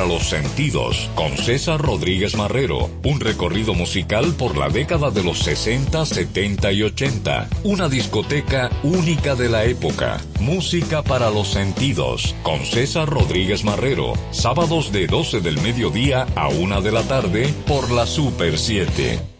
para los sentidos con César Rodríguez Marrero. Un recorrido musical por la década de los 60, 70 y 80. Una discoteca única de la época. Música para los sentidos con César Rodríguez Marrero. Sábados de 12 del mediodía a 1 de la tarde por la Super 7.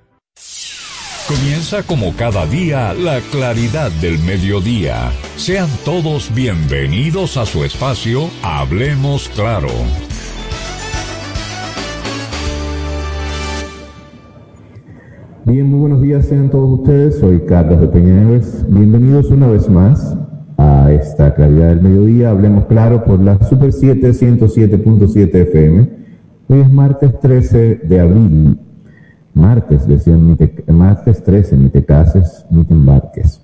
Comienza como cada día la claridad del mediodía. Sean todos bienvenidos a su espacio Hablemos Claro. Bien, muy buenos días sean todos ustedes. Soy Carlos de Peñaneves. Bienvenidos una vez más a esta claridad del mediodía. Hablemos claro por la Super 7 107.7 FM. Hoy es martes 13 de abril martes, decían, martes 13, ni te cases ni te embarques.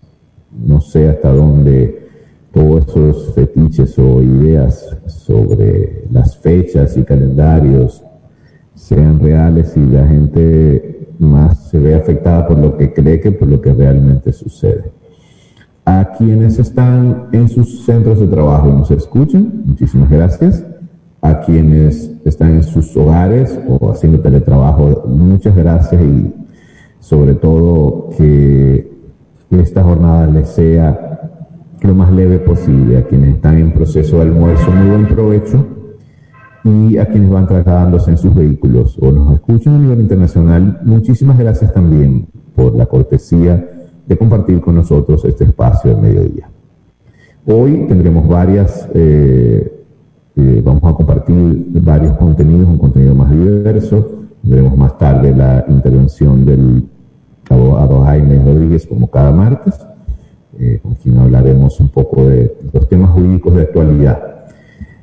No sé hasta dónde todos esos fetiches o ideas sobre las fechas y calendarios sean reales y la gente más se ve afectada por lo que cree que por lo que realmente sucede. A quienes están en sus centros de trabajo y nos escuchan, muchísimas gracias a quienes están en sus hogares o haciendo teletrabajo. Muchas gracias y sobre todo que esta jornada les sea lo más leve posible. A quienes están en proceso de almuerzo, muy buen provecho. Y a quienes van trasladándose en sus vehículos o nos escuchan a nivel internacional, muchísimas gracias también por la cortesía de compartir con nosotros este espacio de mediodía. Hoy tendremos varias eh, vamos a compartir varios contenidos, un contenido más diverso. Veremos más tarde la intervención del abogado Jaime Rodríguez como cada martes, eh, con quien hablaremos un poco de los temas jurídicos de actualidad.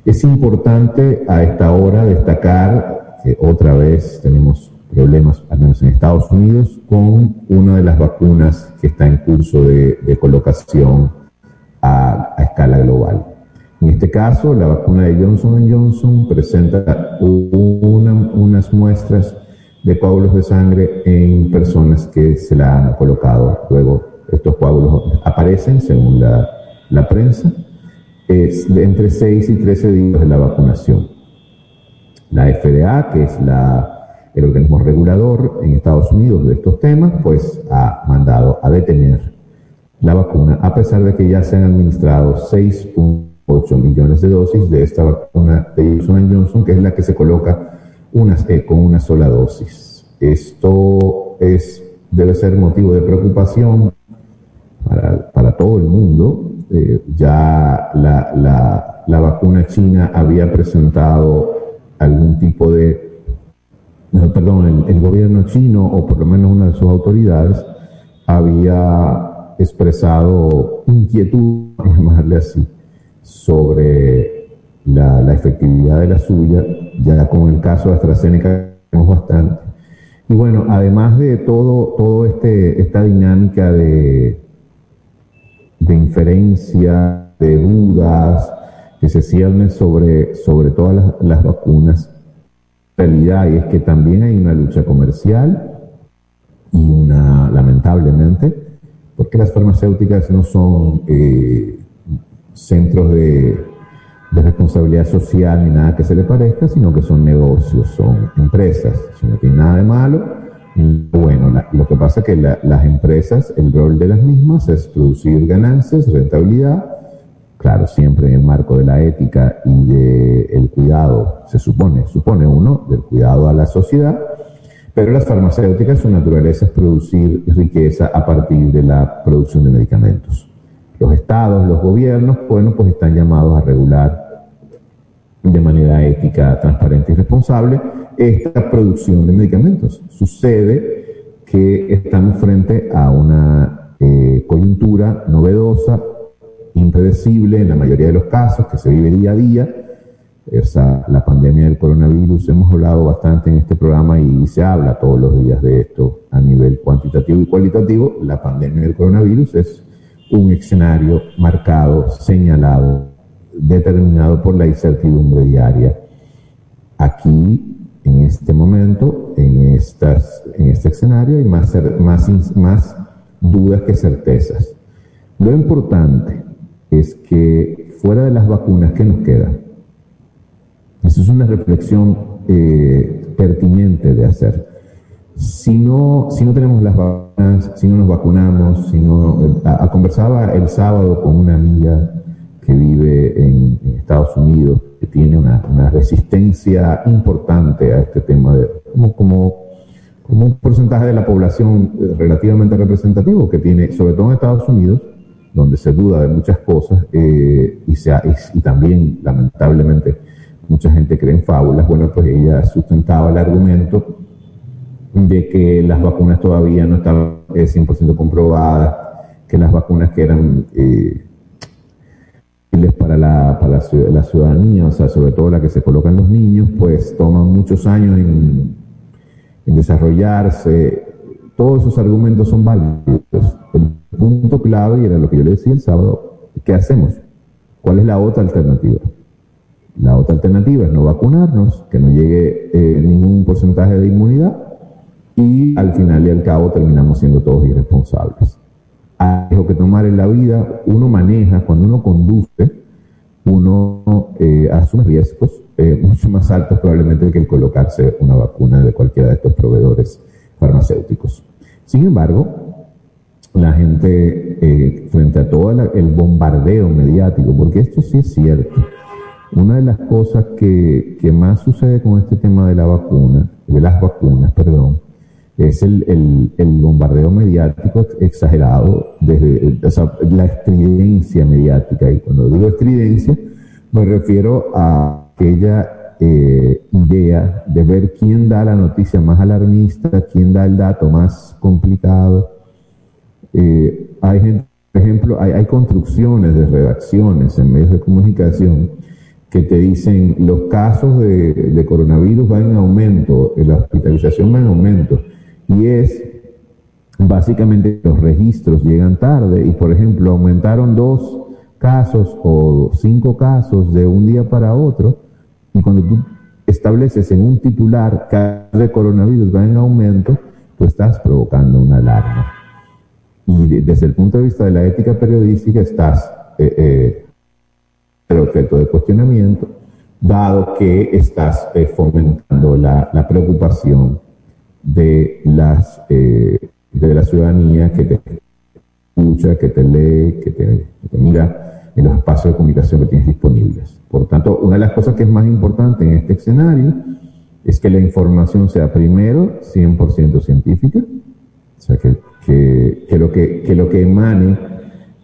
Es importante a esta hora destacar que otra vez tenemos problemas, al menos en Estados Unidos, con una de las vacunas que está en curso de, colocación a escala global. En este caso, la vacuna de Johnson Johnson presenta unas muestras de coágulos de sangre en personas que se la han colocado. Luego, estos coágulos aparecen, según la, prensa, entre 6 y 13 días de la vacunación. La FDA, que es el organismo regulador en Estados Unidos de estos temas, pues ha mandado a detener la vacuna, a pesar de que ya se han administrado 6 8 millones de dosis de esta vacuna de Johnson Johnson, que es la que se coloca eh, con una sola dosis. Esto es, debe ser motivo de preocupación para, todo el mundo. Eh, ya la, vacuna china había presentado algún tipo de, perdón, el, el gobierno chino, o por lo menos una de sus autoridades, había expresado inquietud, llamarle así, sobre la, efectividad de la suya, ya con el caso de AstraZeneca tenemos bastante. Y bueno, además de todo, todo este, esta dinámica de, de inferencia, de dudas que se ciernen sobre, sobre todas las, las vacunas, realidad y es que también hay una lucha comercial y una, lamentablemente, porque las farmacéuticas no son eh, centros de, responsabilidad social ni nada que se le parezca, sino que son negocios, son empresas. No tiene nada de malo. Bueno, lo que pasa es que las empresas, el rol de las mismas es producir ganancias, rentabilidad, claro, siempre en el marco de la ética y del cuidado, se supone, supone uno, del cuidado a la sociedad, pero las farmacéuticas, su naturaleza es producir riqueza a partir de la producción de medicamentos. Los estados, los gobiernos, bueno, pues están llamados a regular de manera ética, transparente y responsable esta producción de medicamentos. Sucede que estamos frente a una eh, coyuntura novedosa, impredecible en la mayoría de los casos, que se vive día a día, esa, la pandemia del coronavirus. Hemos hablado bastante en este programa y se habla todos los días de esto a nivel cuantitativo y cualitativo. La pandemia del coronavirus es un escenario marcado, señalado, determinado por la incertidumbre diaria. Aquí, en este momento, en, estas, en este escenario, hay más, más, dudas que certezas. Lo importante es que fuera de las vacunas, ¿qué nos queda? Esa es una reflexión eh, pertinente de hacer. Si no, si no tenemos las vacunas, si no nos vacunamos, si no, a, conversaba el sábado con una amiga que vive en, Estados Unidos, que tiene una, resistencia importante a este tema, de, como, como, un porcentaje de la población eh, relativamente representativo que tiene, sobre todo en Estados Unidos, donde se duda de muchas cosas eh, y, se y también, lamentablemente, mucha gente cree en fábulas. Bueno, pues ella sustentaba el argumento de que las vacunas todavía no estaban 100% eh, comprobadas, que las vacunas que eran eh, para, la, para la, ciudadanía, o sea, sobre todo la que se coloca en los niños, pues toman muchos años en, en desarrollarse. Todos esos argumentos son válidos. El punto clave, y era lo que yo le decía el sábado, ¿qué hacemos? ¿Cuál es la otra alternativa? La otra alternativa es no vacunarnos, que no llegue eh, ningún porcentaje de inmunidad y al final y al cabo terminamos siendo todos irresponsables. Hay algo que tomar en la vida, uno maneja, cuando uno conduce, uno eh, asume riesgos eh, mucho más altos probablemente que el colocarse una vacuna de cualquiera de estos proveedores farmacéuticos. Sin embargo, la gente, frente a todo el bombardeo mediático, porque esto sí es cierto, una de las cosas que, más sucede con este tema de la vacuna, de las vacunas, perdón, es el, bombardeo mediático exagerado, desde la estridencia mediática. Y cuando digo estridencia, me refiero a aquella eh, idea de ver quién da la noticia más alarmista, quién da el dato más complicado. Eh, hay gente, por ejemplo, hay, hay construcciones de redacciones en medios de comunicación que te dicen los casos de, coronavirus van en aumento, la hospitalización va en aumento, y es básicamente los registros llegan tarde y, por ejemplo, aumentaron dos casos o cinco casos de un día para otro, y cuando tú estableces en un titular que de coronavirus va en aumento, tú estás provocando una alarma. Y desde el punto de vista de la ética periodística estás eh, eh, objeto de cuestionamiento, dado que estás eh, fomentando la, preocupación de, las, eh, de la ciudadanía que te escucha, que te lee, que te, mira en los espacios de comunicación que tienes disponibles. Por tanto, una de las cosas que es más importante en este escenario es que la información sea primero 100% científica, o sea, que, que, lo, que, que lo que emane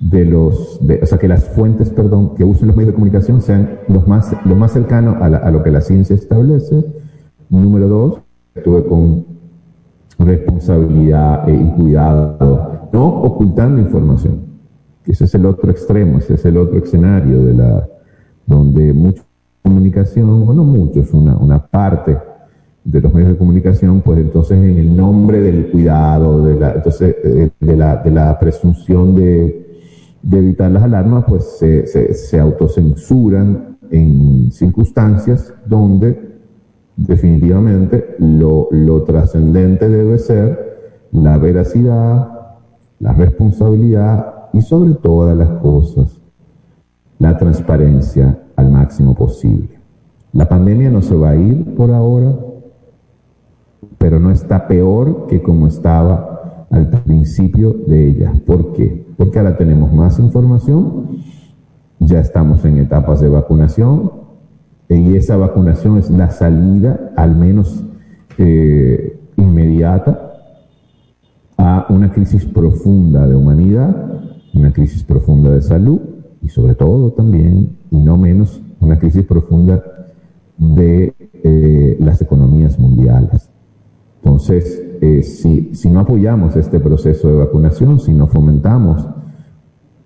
de los, o sea, que las fuentes, perdón, que usen los medios de comunicación sean los más, lo más cercano a, lo que la ciencia establece. Número dos, estuve con responsabilidad y cuidado, no ocultando información. Ese es el otro extremo, ese es el otro escenario de la, donde mucha comunicación, o no muchos, una, una parte de los medios de comunicación, pues entonces en el nombre del cuidado, de la, entonces, eh, de la, de la presunción de de evitar las alarmas, pues se, se, autocensuran en circunstancias donde definitivamente lo, lo trascendente debe ser la veracidad, la responsabilidad y sobre todas las cosas la transparencia al máximo posible. La pandemia no se va a ir por ahora, pero no está peor que como estaba al principio de ella. ¿Por qué? porque ahora tenemos más información, ya estamos en etapas de vacunación y esa vacunación es la salida, al menos eh, inmediata, a una crisis profunda de humanidad, una crisis profunda de salud y sobre todo también, y no menos, una crisis profunda de eh, las economías mundiales. Entonces, eh, si, si, no apoyamos este proceso de vacunación, si no fomentamos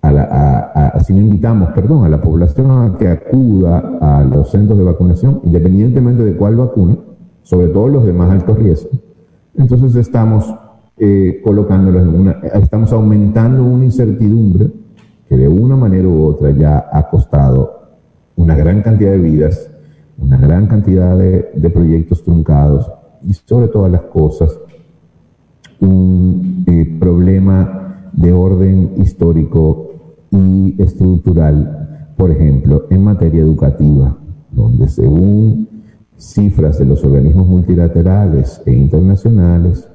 a la, si no invitamos, perdón, a la población a que acuda a los centros de vacunación, independientemente de cuál vacuna, sobre todo los de más alto riesgo, entonces estamos eh, colocándolos en una, estamos aumentando una incertidumbre que de una manera u otra ya ha costado una gran cantidad de vidas, una gran cantidad de, de proyectos truncados y sobre todas las cosas un eh, problema de orden histórico y estructural, por ejemplo, en materia educativa, donde según cifras de los organismos multilaterales e internacionales,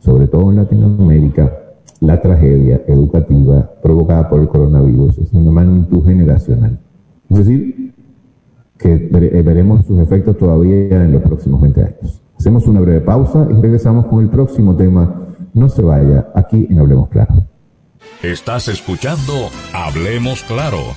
sobre todo en Latinoamérica, la tragedia educativa provocada por el coronavirus es una magnitud generacional. Es decir, que eh, veremos sus efectos todavía en los próximos 20 años. Hacemos una breve pausa y regresamos con el próximo tema. No se vaya, aquí en Hablemos Claro. Estás escuchando Hablemos Claro.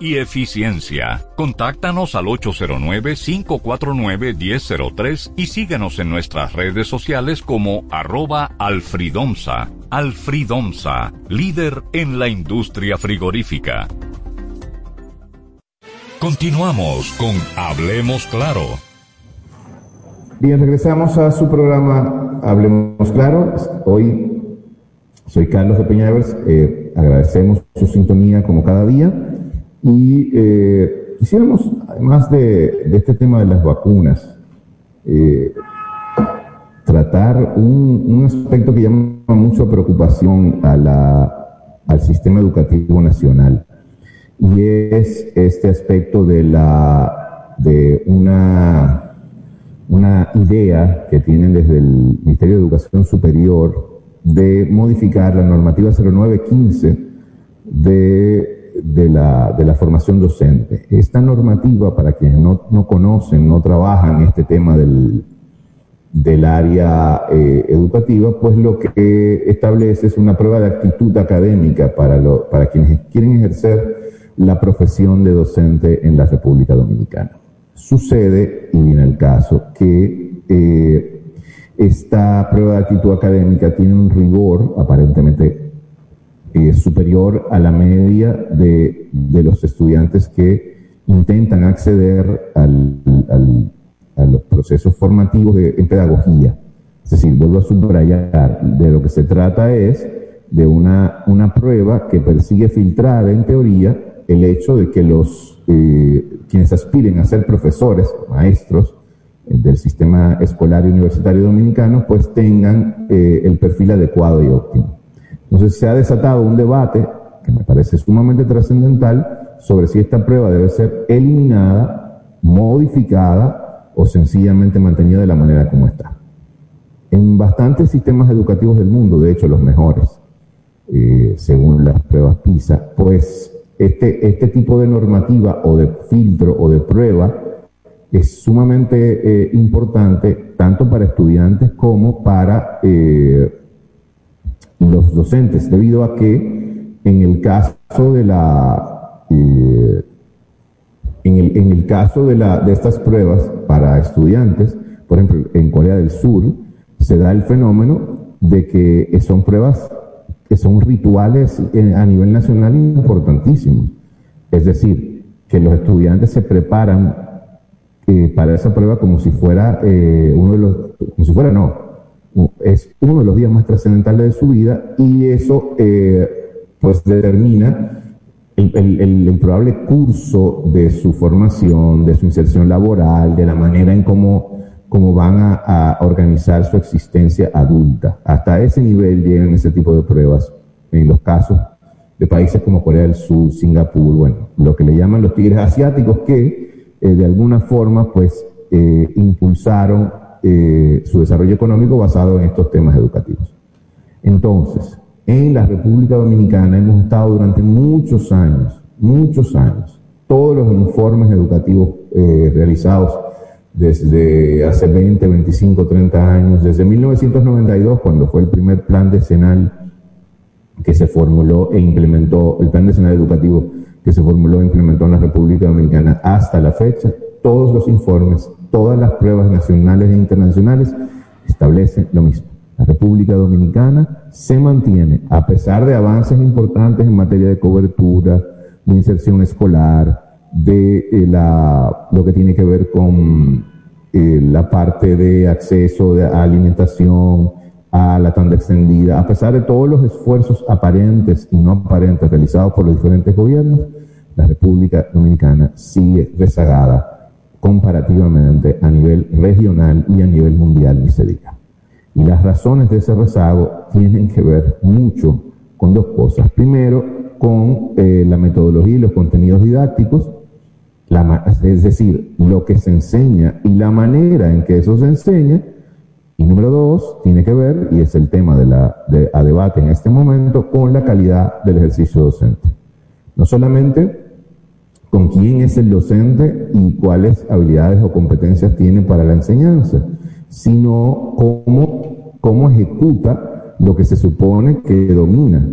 y eficiencia. Contáctanos al 809-549-1003 y síguenos en nuestras redes sociales como arroba alfridomsa. Alfridomsa, líder en la industria frigorífica. Continuamos con Hablemos Claro. Bien, regresamos a su programa Hablemos Claro. Hoy soy Carlos de Peñavers. Eh, agradecemos su sintonía como cada día. Y eh, quisiéramos, además de, este tema de las vacunas, eh, tratar un, aspecto que llama mucho preocupación a la, al sistema educativo nacional. Y es este aspecto de, la, de una, una idea que tienen desde el Ministerio de Educación Superior de modificar la normativa 0915 de de la, de la formación docente. Esta normativa, para quienes no, no conocen, no trabajan este tema del, del área eh, educativa, pues lo que establece es una prueba de actitud académica para, lo, para quienes quieren ejercer la profesión de docente en la República Dominicana. Sucede, y viene el caso, que eh, esta prueba de actitud académica tiene un rigor aparentemente eh, superior a la media de, de, los estudiantes que intentan acceder al, a los procesos formativos de, en pedagogía. Es decir, vuelvo a subrayar, de lo que se trata es de una, una prueba que persigue filtrar, en teoría, el hecho de que los eh, quienes aspiren a ser profesores, maestros, eh, del sistema escolar y universitario dominicano, pues tengan eh, el perfil adecuado y óptimo. Entonces se ha desatado un debate que me parece sumamente trascendental sobre si esta prueba debe ser eliminada, modificada o sencillamente mantenida de la manera como está. En bastantes sistemas educativos del mundo, de hecho los mejores, eh, según las pruebas PISA, pues este, este tipo de normativa o de filtro o de prueba es sumamente eh, importante tanto para estudiantes como para eh, los docentes, debido a que en el caso de la eh, en, el, en, el, caso de, la, de estas pruebas para estudiantes, por ejemplo, en Corea del Sur, se da el fenómeno de que son pruebas que son rituales a nivel nacional importantísimos. Es decir, que los estudiantes se preparan eh, para esa prueba como si fuera eh, uno de los, como si fuera no, es uno de los días más trascendentales de su vida y eso eh, pues determina el, el, probable curso de su formación, de su inserción laboral, de la manera en cómo, cómo van a, organizar su existencia adulta. Hasta ese nivel llegan ese tipo de pruebas en los casos de países como Corea del Sur, Singapur, bueno, lo que le llaman los tigres asiáticos que eh, de alguna forma pues eh, impulsaron eh, su desarrollo económico basado en estos temas educativos. Entonces, en la República Dominicana hemos estado durante muchos años, muchos años, todos los informes educativos eh, realizados desde hace 20, 25, 30 años, desde 1992, cuando fue el primer plan decenal que se formuló e implementó, el plan decenal educativo que se formuló e implementó en la República Dominicana hasta la fecha, todos los informes, todas las pruebas nacionales e internacionales establecen lo mismo. La República Dominicana se mantiene, a pesar de avances importantes en materia de cobertura, de inserción escolar, de eh, la, lo que tiene que ver con eh, la parte de acceso a alimentación, a la tanda extendida, a pesar de todos los esfuerzos aparentes y no aparentes realizados por los diferentes gobiernos, la República Dominicana sigue rezagada comparativamente a nivel regional y a nivel mundial, ni se diga. Y las razones de ese rezago tienen que ver mucho con dos cosas. Primero, con eh, la metodología y los contenidos didácticos, es decir, lo que se enseña y la manera en que eso se enseña. Y número dos, tiene que ver, y es el tema de la, a debate en este momento, con la calidad del ejercicio docente. No solamente con quién es el docente y cuáles habilidades o competencias tiene para la enseñanza, sino cómo, cómo ejecuta lo que se supone que domina.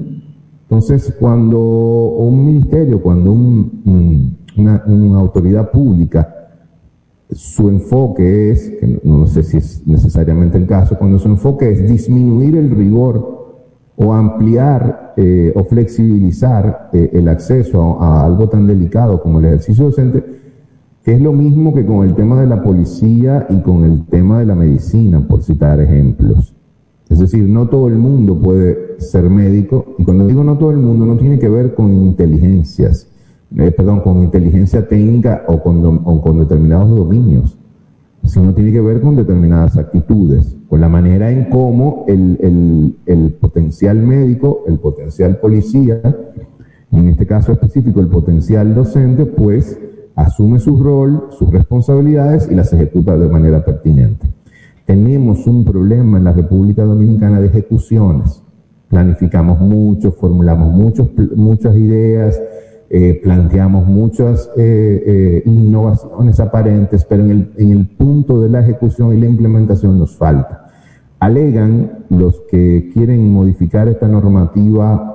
Entonces, cuando un ministerio, cuando una, una, autoridad pública, su enfoque es, que no sé si es necesariamente el caso, cuando su enfoque es disminuir el rigor o ampliar eh, o flexibilizar eh, el acceso a, algo tan delicado como el ejercicio docente, es lo mismo que con el tema de la policía y con el tema de la medicina, por citar ejemplos. Es decir, no todo el mundo puede ser médico, y cuando digo no todo el mundo, no tiene que ver con inteligencias, eh, perdón, con inteligencia técnica o con, o con determinados dominios, sino tiene que ver con determinadas actitudes, con la manera en cómo el, el, el potencial médico, el potencial policía, y en este caso específico el potencial docente, pues asume su rol, sus responsabilidades y las ejecuta de manera pertinente. Tenemos un problema en la República Dominicana de ejecuciones. Planificamos mucho, formulamos muchos, muchas ideas, eh, planteamos muchas eh, eh, innovaciones aparentes, pero en el, en el punto de la ejecución y la implementación nos falta. Alegan los que quieren modificar esta normativa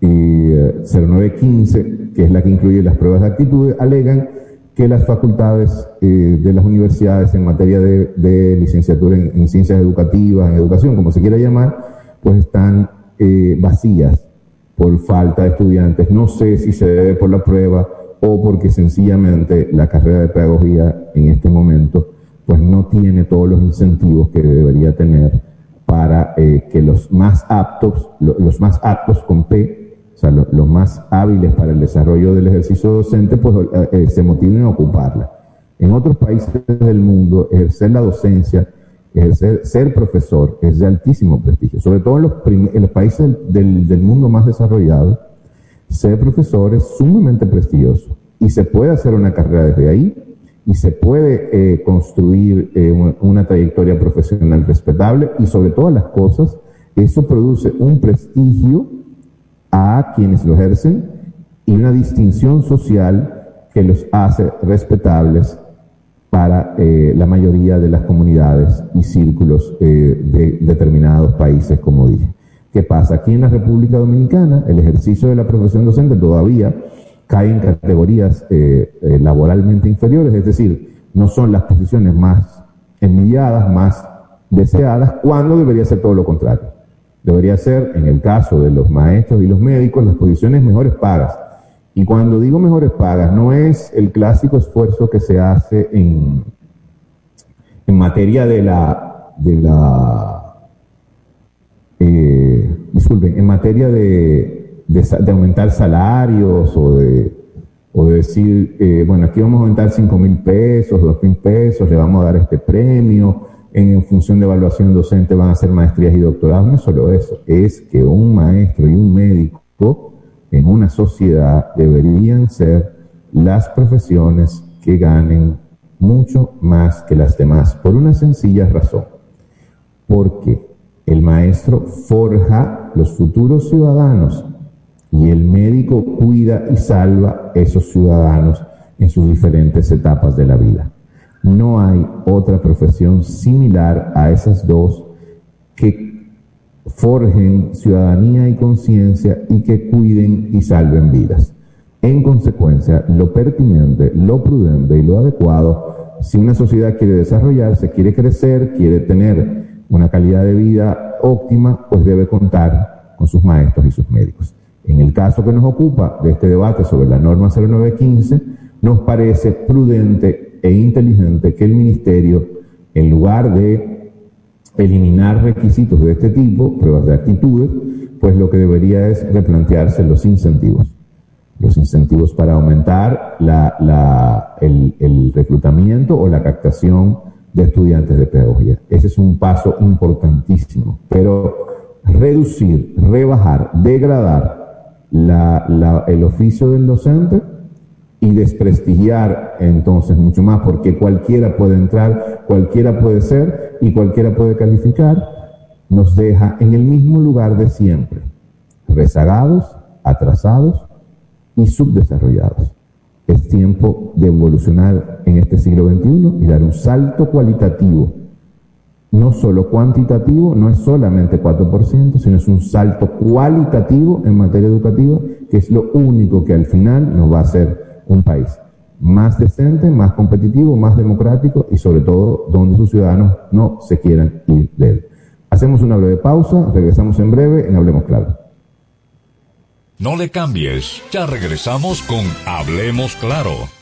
0915, que es la que incluye las pruebas de actitud, alegan que las facultades eh, de las universidades en materia de, licenciatura en, ciencias educativas, en educación, como se quiera llamar, pues están eh, vacías por falta de estudiantes. No sé si se debe por la prueba o porque sencillamente la carrera de pedagogía en este momento pues no tiene todos los incentivos que debería tener para eh, que los más aptos, los más aptos con P, sea, los más hábiles para el desarrollo del ejercicio docente, pues eh, eh, se motiven a ocuparla. En otros países del mundo, ejercer la docencia, ejercer, ser profesor es de altísimo prestigio, sobre todo en los, países del, mundo más desarrollado, ser profesor es sumamente prestigioso y se puede hacer una carrera desde ahí y se puede eh, construir una trayectoria profesional respetable y sobre todas las cosas, eso produce un prestigio a quienes lo ejercen y una distinción social que los hace respetables para eh, la mayoría de las comunidades y círculos eh, de determinados países, como dije. ¿Qué pasa? Aquí en la República Dominicana, el ejercicio de la profesión docente todavía cae en categorías eh, laboralmente inferiores, es decir, no son las posiciones más envidiadas, más deseadas, cuando debería ser todo lo contrario. Debería ser, en el caso de los maestros y los médicos, las posiciones mejores pagas. Y cuando digo mejores pagas, no es el clásico esfuerzo que se hace en, en materia de la, de la, eh, disculpen, en materia de, de, aumentar salarios o de, o de decir, eh, bueno, aquí vamos a aumentar 5 mil pesos, 2 mil pesos, le vamos a dar este premio, en, función de evaluación docente van a hacer maestrías y doctorados, no es solo eso, es que un maestro y un médico en una sociedad deberían ser las profesiones que ganen mucho más que las demás, por una sencilla razón, porque el maestro forja los futuros ciudadanos y el médico cuida y salva esos ciudadanos en sus diferentes etapas de la vida. No hay otra profesión similar a esas dos que forjen ciudadanía y conciencia y que cuiden y salven vidas. En consecuencia, lo pertinente, lo prudente y lo adecuado, si una sociedad quiere desarrollarse, quiere crecer, quiere tener una calidad de vida óptima, pues debe contar con sus maestros y sus médicos. En el caso que nos ocupa de este debate sobre la norma 0915, nos parece prudente e inteligente que el ministerio, en lugar de eliminar requisitos de este tipo, pruebas de actitudes, pues lo que debería es replantearse los incentivos. Los incentivos para aumentar el, el reclutamiento o la captación de estudiantes de pedagogía. Ese es un paso importantísimo. Pero reducir, rebajar, degradar la, el oficio del docente y desprestigiar entonces mucho más, porque cualquiera puede entrar, cualquiera puede ser y cualquiera puede calificar, nos deja en el mismo lugar de siempre, rezagados, atrasados y subdesarrollados. Es tiempo de evolucionar en este siglo XXI y dar un salto cualitativo, no solo cuantitativo, no es solamente 4%, sino es un salto cualitativo en materia educativa, que es lo único que al final nos va a hacer un país más decente, más competitivo, más democrático y sobre todo donde sus ciudadanos no se quieran ir de él. Hacemos una breve pausa, regresamos en breve en Hablemos Claro. No le cambies, ya regresamos con Hablemos Claro.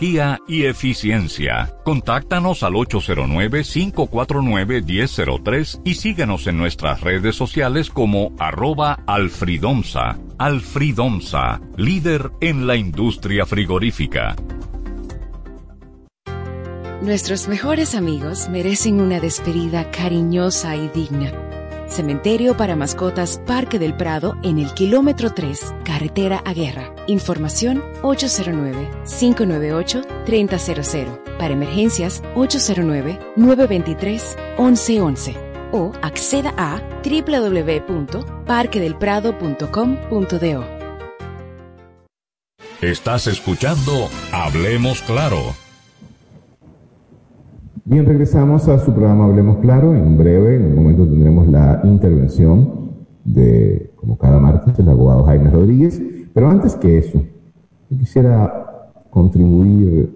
y eficiencia. Contáctanos al 809-549-1003 y síguenos en nuestras redes sociales como arroba alfridomsa. Alfridomsa, líder en la industria frigorífica. Nuestros mejores amigos merecen una despedida cariñosa y digna. Cementerio para Mascotas Parque del Prado en el kilómetro 3, carretera a Guerra. Información 809-598-3000. Para emergencias 809-923-1111. O acceda a www.parquedelprado.com.do. Estás escuchando Hablemos Claro Bien, regresamos a su programa Hablemos Claro. En breve, en un momento tendremos la intervención de, como cada martes, el abogado Jaime Rodríguez. Pero antes que eso, yo quisiera contribuir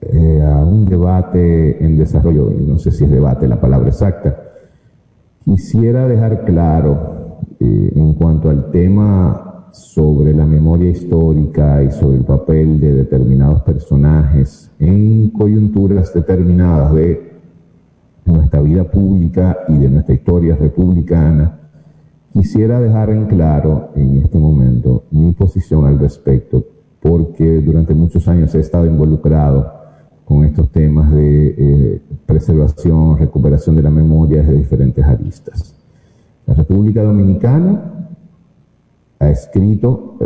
eh, a un debate en desarrollo, no sé si es debate la palabra exacta. Quisiera dejar claro eh, en cuanto al tema sobre la memoria histórica y sobre el papel de determinados personajes en coyunturas determinadas de nuestra vida pública y de nuestra historia republicana, quisiera dejar en claro en este momento mi posición al respecto, porque durante muchos años he estado involucrado con estos temas de eh, preservación, recuperación de la memoria de diferentes aristas. La República Dominicana ha escrito,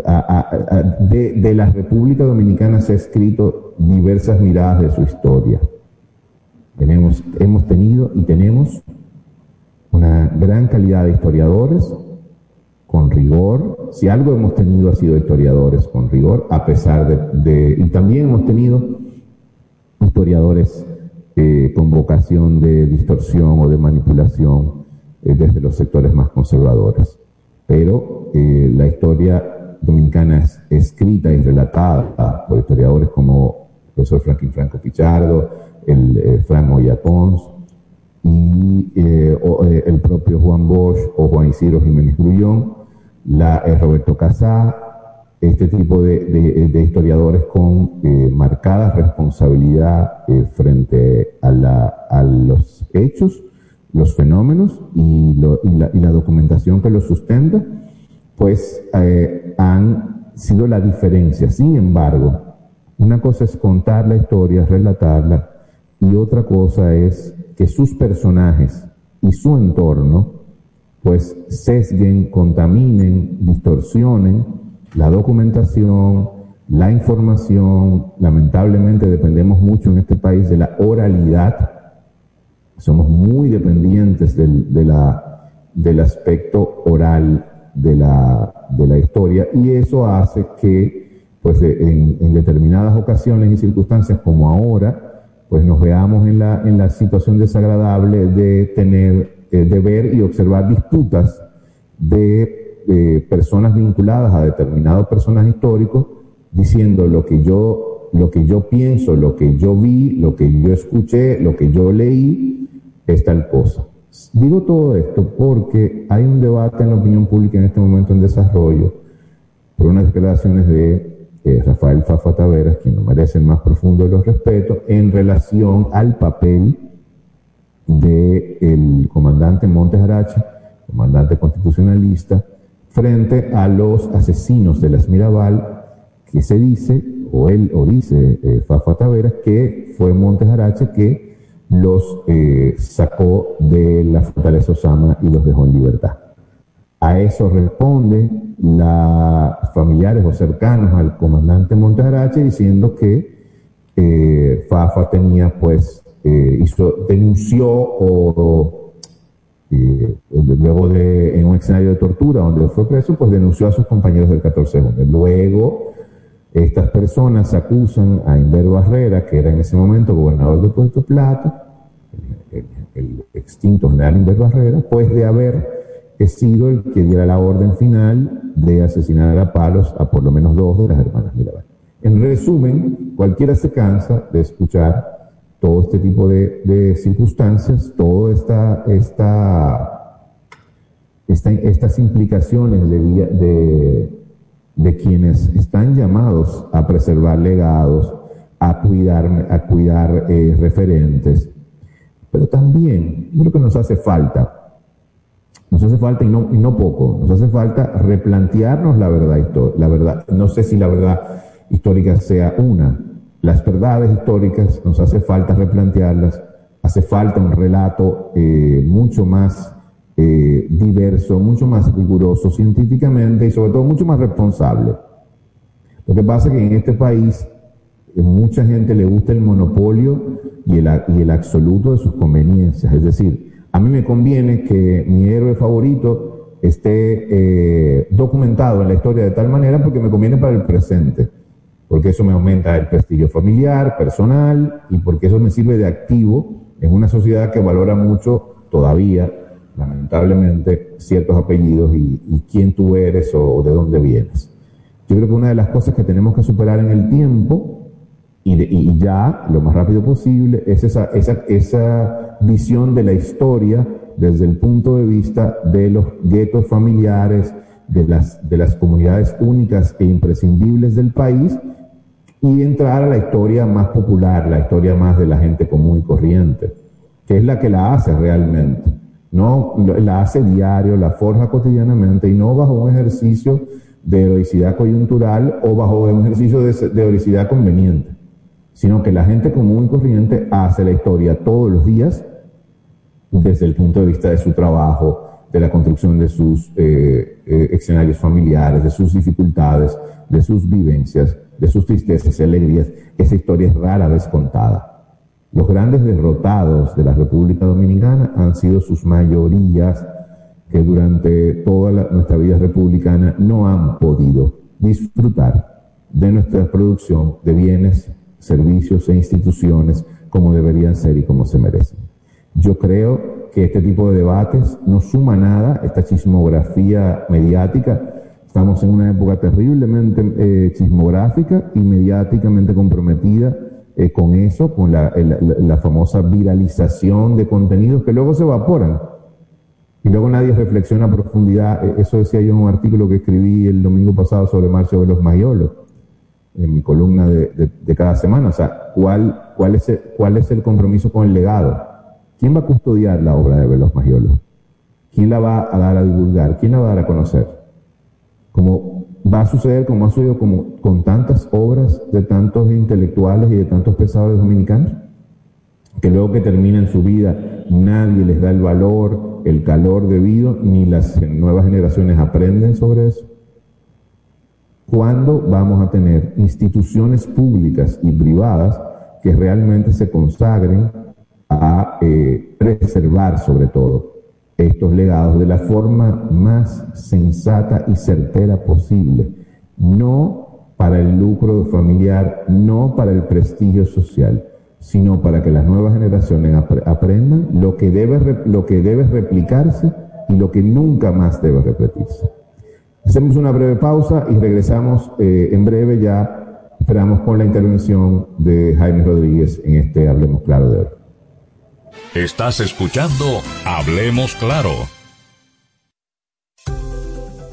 de, la República Dominicana se ha escrito diversas miradas de su historia. Tenemos, hemos tenido y tenemos una gran calidad de historiadores con rigor. Si algo hemos tenido ha sido historiadores con rigor, a pesar de, y también hemos tenido historiadores eh, con vocación de distorsión o de manipulación eh, desde los sectores más conservadores. Pero eh, la historia dominicana es escrita y relatada por historiadores como el profesor Franklin Franco Pichardo, el Frank Moya Pons, y el propio Juan Bosch o Juan Isidro Jiménez Grullón, la, Roberto Casá, este tipo de, historiadores con eh, marcada responsabilidad eh, frente a, los hechos, los fenómenos y, la, documentación que los sustenta, pues eh, han sido la diferencia. Sin embargo, una cosa es contar la historia, relatarla, y otra cosa es que sus personajes y su entorno, pues sesguen, contaminen, distorsionen la documentación, la información, lamentablemente dependemos mucho en este país de la oralidad, somos muy dependientes del, del aspecto oral de la, de la historia y eso hace que pues en, en, determinadas ocasiones y circunstancias como ahora, pues nos veamos en la, la situación desagradable de tener, eh, de ver y observar disputas de personas vinculadas a determinados personajes históricos diciendo lo que yo lo que yo pienso, lo que yo vi, lo que yo escuché, lo que yo leí, es tal cosa. Digo todo esto porque hay un debate en la opinión pública en este momento en desarrollo por unas declaraciones de Rafael Fafa Taveras, quien no merece el más profundo de los respetos, en relación al papel del comandante Montes Arache, comandante constitucionalista, frente a los asesinos de las Mirabal, que se dice, o él, o dice eh, Fafa Taveras, que fue Montes Arache que los eh, sacó de la fortaleza Osama y los dejó en libertad. A eso responde los familiares o cercanos al comandante Montes Arache diciendo que eh, Fafa tenía, pues, hizo, denunció o eh, luego de, en un escenario de tortura donde fue preso, pues denunció a sus compañeros del 14 de Luego, estas personas acusan a Inver Barrera, que era en ese momento gobernador de Puerto Plata, el, extinto general Inver Barrera, pues de haber sido el que diera la orden final de asesinar a palos a por lo menos dos de las hermanas Mirabal. En resumen, cualquiera se cansa de escuchar todo este tipo de, circunstancias, todas esta, esta, estas implicaciones de, de, quienes están llamados a preservar legados, a cuidar, a cuidar eh, referentes. Pero también, creo que nos hace falta, nos hace falta y no, y no poco, nos hace falta replantearnos la verdad, la verdad, no sé si la verdad histórica sea una, las verdades históricas nos hace falta replantearlas, hace falta un relato eh, mucho más eh, diverso, mucho más riguroso científicamente y sobre todo mucho más responsable. Lo que pasa es que en este país eh, mucha gente le gusta el monopolio y el, y el absoluto de sus conveniencias. Es decir, a mí me conviene que mi héroe favorito esté documentado en la historia de tal manera porque me conviene para el presente porque eso me aumenta el prestigio familiar, personal, y porque eso me sirve de activo en una sociedad que valora mucho todavía, lamentablemente, ciertos apellidos y, quién tú eres o, de dónde vienes. Yo creo que una de las cosas que tenemos que superar en el tiempo y, ya lo más rápido posible es esa, esa, esa visión de la historia desde el punto de vista de los guetos familiares, de las, de las comunidades únicas e imprescindibles del país y entrar a la historia más popular, la historia más de la gente común y corriente, que es la que la hace realmente. No la hace diario, la forja cotidianamente y no bajo un ejercicio de heroicidad coyuntural o bajo un ejercicio de, de heroicidad conveniente, sino que la gente común y corriente hace la historia todos los días desde el punto de vista de su trabajo, de la construcción de sus eh, eh, escenarios familiares, de sus dificultades, de sus vivencias, de sus tristezas y alegrías, esa historia es rara vez contada. Los grandes derrotados de la República Dominicana han sido sus mayorías que durante toda nuestra vida republicana no han podido disfrutar de nuestra producción de bienes, servicios e instituciones como deberían ser y como se merecen. Yo creo que este tipo de debates no suma nada, esta chismografía mediática. Estamos en una época terriblemente eh, chismográfica y mediáticamente comprometida eh, con eso, con la, la, famosa viralización de contenidos que luego se evaporan. Y luego nadie reflexiona a profundidad. Eh, eso decía yo en un artículo que escribí el domingo pasado sobre Marcio de los Mayolos, en mi columna de, de, cada semana. O sea, ¿cuál, cuál, es el, ¿cuál es el compromiso con el legado? ¿Quién va a custodiar la obra de Velos Magiolos? ¿Quién la va a dar a divulgar? ¿Quién la va a dar a conocer? Como va a suceder, como ha sucedido como, con tantas obras de tantos intelectuales y de tantos pensadores dominicanos, que luego que terminan su vida nadie les da el valor, el calor debido, ni las nuevas generaciones aprenden sobre eso. ¿Cuándo vamos a tener instituciones públicas y privadas que realmente se consagren a eh, preservar sobre todo estos legados de la forma más sensata y certera posible, no para el lucro familiar, no para el prestigio social, sino para que las nuevas generaciones aprendan lo que, debe, lo que debe replicarse y lo que nunca más debe repetirse. Hacemos una breve pausa y regresamos eh, en breve ya, esperamos con la intervención de Jaime Rodríguez en este Hablemos Claro de hoy. Estás escuchando Hablemos Claro.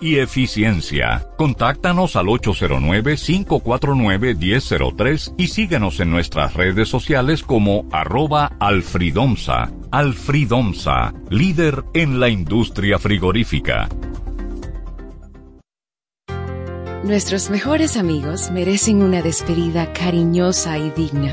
y eficiencia. Contáctanos al 809-549-1003 y síguenos en nuestras redes sociales como arroba alfridomsa. Alfridomsa, líder en la industria frigorífica. Nuestros mejores amigos merecen una despedida cariñosa y digna.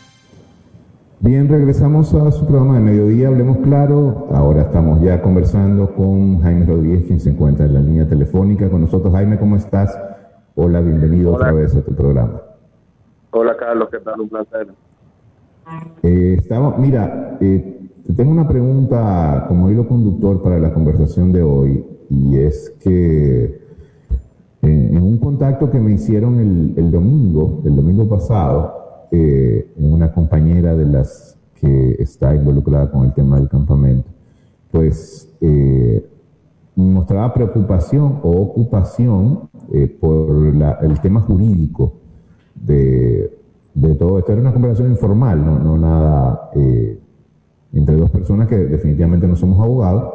Bien, regresamos a su programa de mediodía, hablemos claro. Ahora estamos ya conversando con Jaime Rodríguez, quien se encuentra en la línea telefónica con nosotros. Jaime, ¿cómo estás? Hola, bienvenido otra vez a tu programa. Hola, Carlos, ¿qué tal? Un placer. Eh, estamos, mira, eh, tengo una pregunta como hilo conductor para la conversación de hoy, y es que eh, en un contacto que me hicieron el, el domingo, el domingo pasado, eh, una compañera de las que está involucrada con el tema del campamento, pues eh, mostraba preocupación o ocupación eh, por el tema jurídico de, todo esto. Era una conversación informal, no, no nada eh, entre dos personas que definitivamente no somos abogados,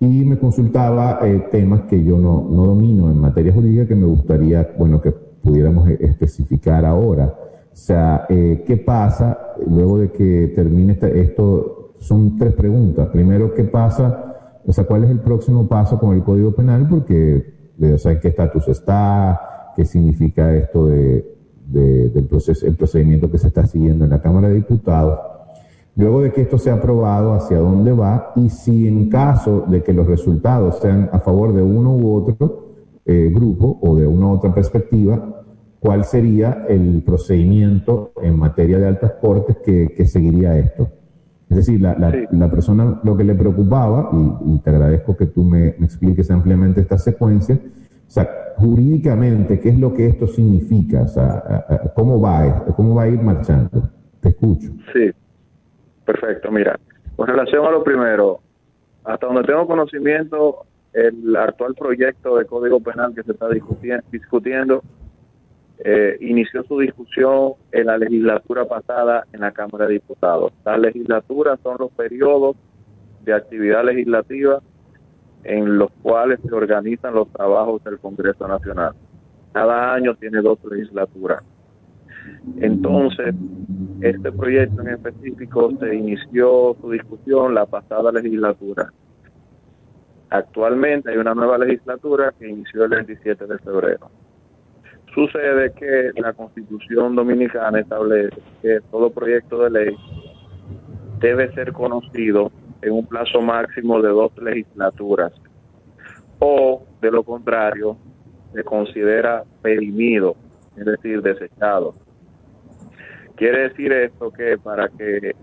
y me consultaba temas que yo no, no domino en materia jurídica que me gustaría, bueno, que pudiéramos especificar ahora. O sea, eh, ¿qué pasa luego de que termine esto? Son tres preguntas. Primero, ¿qué pasa? O sea, ¿cuál es el próximo paso con el Código Penal? Porque, o sea, ¿en qué estatus está? ¿Qué significa esto de, del proceso, el procedimiento que se está siguiendo en la Cámara de Diputados? Luego de que esto sea aprobado, ¿hacia dónde va? Y si en caso de que los resultados sean a favor de uno u otro eh, grupo o de una u otra perspectiva, cuál sería el procedimiento en materia de altas cortes que, seguiría esto. Es decir, la, la, persona lo que le preocupaba, y, te agradezco que tú me, expliques ampliamente esta secuencia, o sea, jurídicamente, ¿qué es lo que esto significa? O sea, ¿cómo va, cómo va a ir marchando? Te escucho. Sí, perfecto. Mira, con relación a lo primero, hasta donde tengo conocimiento, el actual proyecto de Código Penal que se está discutiendo eh, inició su discusión en la legislatura pasada en la Cámara de Diputados. Las legislaturas son los periodos de actividad legislativa en los cuales se organizan los trabajos del Congreso Nacional. Cada año tiene dos legislaturas. Entonces, este proyecto en específico se inició su discusión la pasada legislatura. Actualmente hay una nueva legislatura que inició el 27 de febrero. Sucede que la Constitución Dominicana establece que todo proyecto de ley debe ser conocido en un plazo máximo de dos legislaturas o de lo contrario se considera perimido, es decir, desechado. Quiere decir esto que para que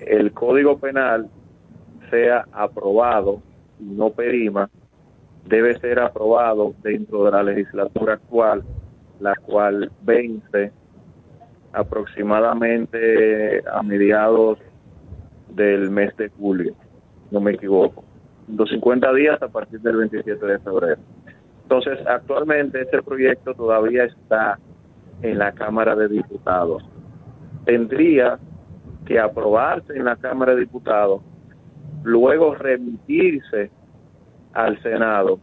el Código Penal sea aprobado y no perima, debe ser aprobado dentro de la legislatura actual, la cual vence aproximadamente a mediados del mes de julio, no me equivoco. 250 días a partir del 27 de febrero. Entonces, actualmente este proyecto todavía está en la Cámara de Diputados. Tendría que aprobarse en la Cámara de Diputados, luego remitirse al Senado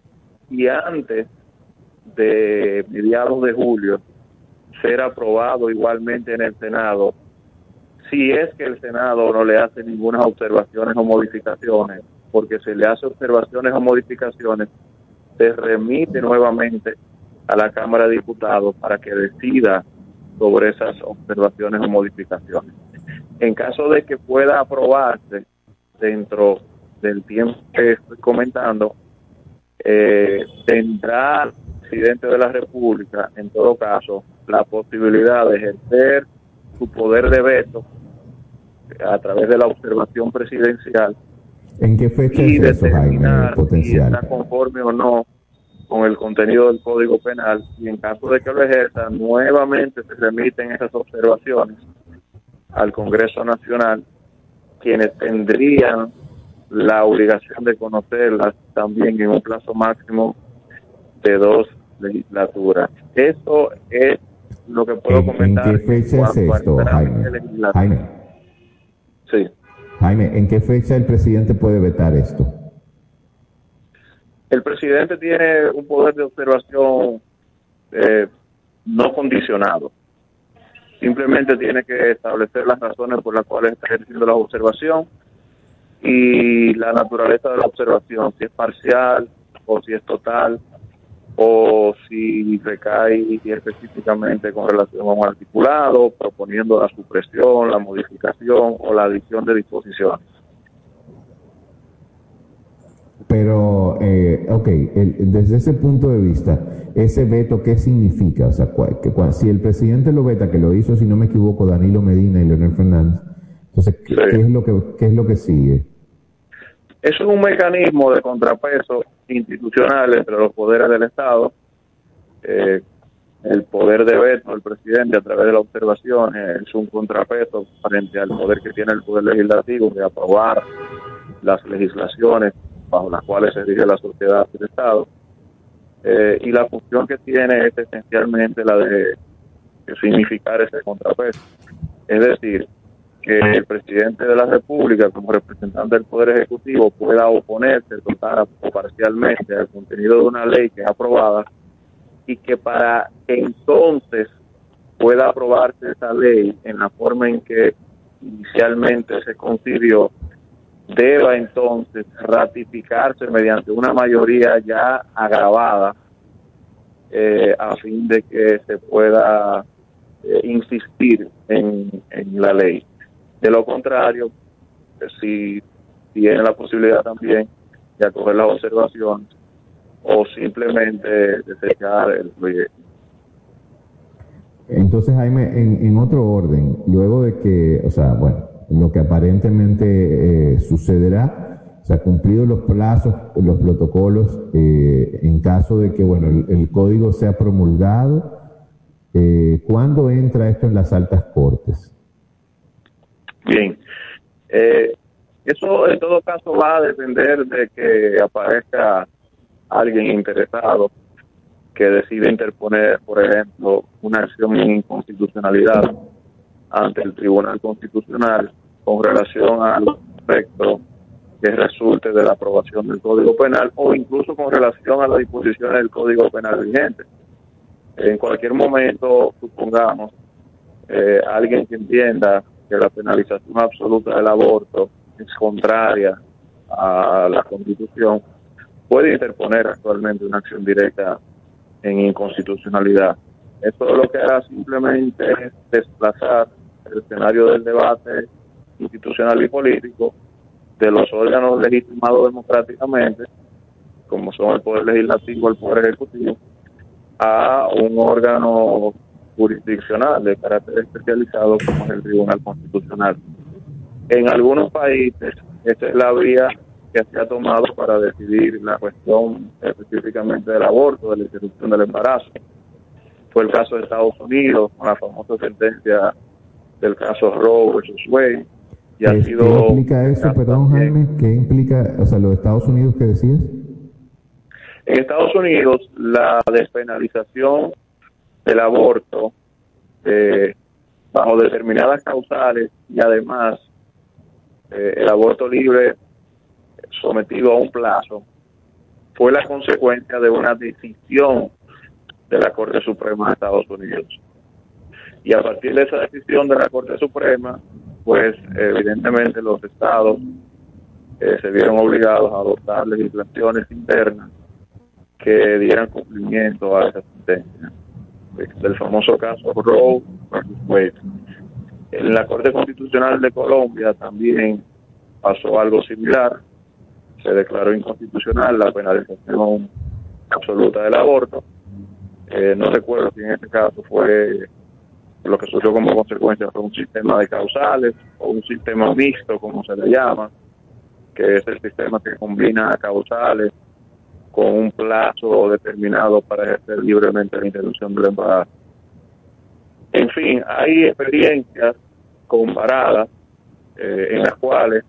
y antes de mediados de julio ser aprobado igualmente en el Senado si es que el Senado no le hace ninguna observaciones o modificaciones, porque se le hace observaciones o modificaciones, se remite nuevamente a la Cámara de Diputados para que decida sobre esas observaciones o modificaciones. En caso de que pueda aprobarse dentro del tiempo que estoy comentando, eh, tendrá presidente de la República, en todo caso, la posibilidad de ejercer su poder de veto a través de la observación presidencial. ¿En qué fecha y es eso, Jaime, potencial? si está conforme o no con el contenido del Código Penal y en caso de que lo ejerza, nuevamente se remiten esas observaciones al Congreso Nacional, quienes tendrían la obligación de conocerlas también en un plazo máximo de dos legislaturas. Eso es lo que puedo comentar. ¿En qué fecha es esto, Jaime? Jaime. Sí. Jaime, ¿en qué fecha el presidente puede vetar esto? El presidente tiene un poder de observación eh, no condicionado. Simplemente tiene que establecer las razones por las cuales está ejerciendo la observación y la naturaleza de la observación, si es parcial o si es total o si recae específicamente con relación a un articulado, proponiendo la supresión, la modificación o la adición de disposiciones. Pero, eh, ok, desde ese punto de vista, ese veto, ¿qué significa? O sea, que, si el presidente lo veta, que lo hizo, si no me equivoco, Danilo Medina y Leonel Fernández, entonces, ¿qué, es, lo que, ¿qué es lo que sigue? Eso es un mecanismo de contrapeso institucional entre los poderes del Estado. Eh, el poder de veto del presidente a través de la observación es un contrapeso frente al poder que tiene el poder legislativo de aprobar las legislaciones bajo las cuales se dirige la sociedad del Estado. Eh, y la función que tiene es esencialmente la de significar ese contrapeso. Es decir, que el presidente de la República, como representante del Poder Ejecutivo, pueda oponerse total o parcialmente al contenido de una ley que es aprobada y que para entonces pueda aprobarse esa ley en la forma en que inicialmente se concibió, deba entonces ratificarse mediante una mayoría ya agravada eh, a fin de que se pueda eh, insistir en la ley. De lo contrario, si tiene la posibilidad también de acoger la observación o simplemente desechar el proyecto. Entonces, Jaime, en, otro orden, luego de que, o sea, bueno, lo que aparentemente eh, sucederá, o sea, cumplidos los plazos, los protocolos, eh, en caso de que, bueno, el, código sea promulgado, eh, ¿cuándo entra esto en las altas cortes? Bien. Eh, eso en todo caso va a depender de que aparezca alguien interesado que decide interponer, por ejemplo, una acción de inconstitucionalidad ante el Tribunal Constitucional con relación a los aspectos que resulte de la aprobación del Código Penal o incluso con relación a las disposiciones del Código Penal vigente. En cualquier momento, supongamos, eh, alguien que entienda que la penalización absoluta del aborto es contraria a la Constitución, puede interponer actualmente una acción directa en inconstitucionalidad. Esto lo que hará simplemente es desplazar el escenario del debate institucional y político de los órganos legitimados democráticamente, como son el Poder Legislativo, el Poder Ejecutivo, a un órgano jurisdiccional de carácter especializado como es el Tribunal Constitucional. En algunos países, esta es la vía que se ha tomado para decidir la cuestión específicamente del aborto, de la interrupción del embarazo. Fue el caso de Estados Unidos, con la famosa sentencia del caso Roe versus Wade. Y ha sido ¿Qué implica eso, perdón Jaime? ¿Qué implica, o sea, lo de Estados Unidos que decías? En Estados Unidos, la despenalización del aborto eh, bajo determinadas causales y además eh, el aborto libre sometido a un plazo fue la consecuencia de una decisión de la Corte Suprema de Estados Unidos. Y a partir de esa decisión de la Corte Suprema, pues evidentemente los estados eh, se vieron obligados a adoptar legislaciones internas que dieran cumplimiento a esa sentencia. Del famoso caso Roe Wade. En la Corte Constitucional de Colombia también pasó algo similar se declaró inconstitucional la penalización absoluta del aborto. Eh, no recuerdo si en este caso fue lo que surgió como consecuencia fue un sistema de causales o un sistema mixto, como se le llama, que es el sistema que combina causales con un plazo determinado para ejercer libremente la interrupción del embarazo. En fin, hay experiencias comparadas eh, en las cuales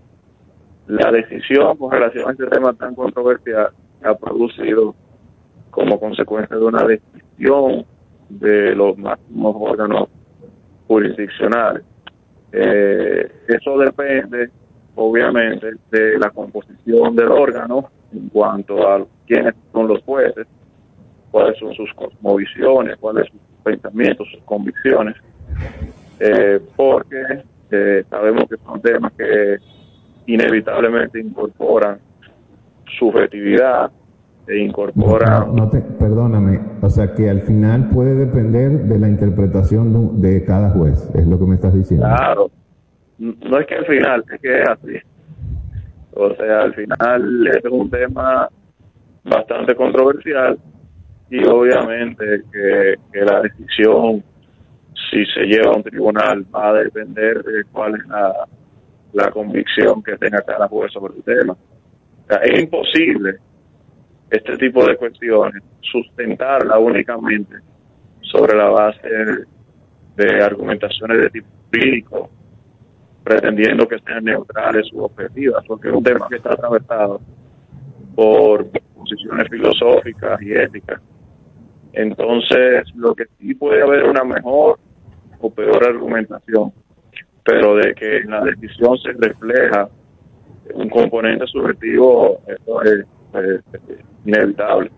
la decisión con relación a este tema tan controversial ha producido como consecuencia de una decisión de los máximos órganos jurisdiccionales. Eh, eso depende, obviamente, de la composición del órgano en cuanto a quiénes son los jueces, cuáles son sus cosmovisiones, cuáles son sus pensamientos, sus convicciones, eh, porque eh, sabemos que son temas que inevitablemente incorporan subjetividad e incorporan... No, perdóname, o sea que al final puede depender de la interpretación de cada juez, es lo que me estás diciendo. Claro, no es que al final, es que es así. O sea, al final es un tema bastante controversial y obviamente que, la decisión, si se lleva a un tribunal, va a depender de cuál es la, la convicción que tenga cada juez sobre el tema. es imposible este tipo de cuestiones sustentarla únicamente sobre la base de argumentaciones de tipo jurídico, pretendiendo que sean neutrales u objetivas, porque es un tema que está atravesado por posiciones filosóficas y éticas. Entonces, lo que sí puede haber una mejor o peor argumentación pero de que la decisión se refleja un componente subjetivo, eso es, inevitable.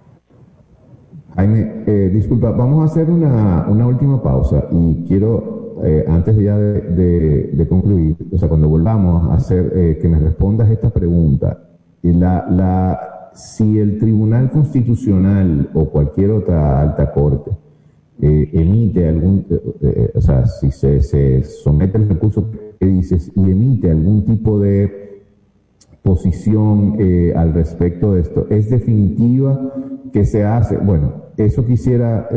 Jaime, eh, disculpa, vamos a hacer una, una última pausa y quiero, eh, antes ya de, de, concluir, o sea, cuando volvamos a hacer, eh, que me respondas esta pregunta, la, la, si el Tribunal Constitucional o cualquier otra alta corte eh, emite algún, o sea, si se, se, somete al recurso que dices y emite algún tipo de posición al respecto de esto, ¿es definitiva que se hace? Bueno, eso quisiera,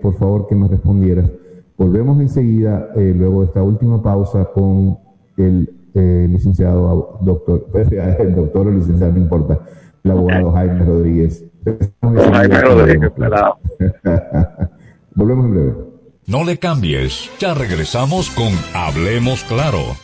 por favor, que me respondieras. Volvemos enseguida, luego de esta última pausa, con el licenciado doctor, el doctor o licenciado, no importa, el abogado Jaime Rodríguez. Jaime Rodríguez, Volvemos en breve. No le cambies, ya regresamos con Hablemos Claro.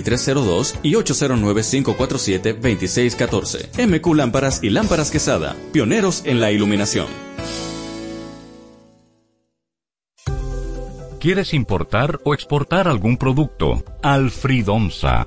2302 y 809-547-2614. MQ Lámparas y Lámparas Quesada, pioneros en la iluminación. ¿Quieres importar o exportar algún producto? Alfridomsa,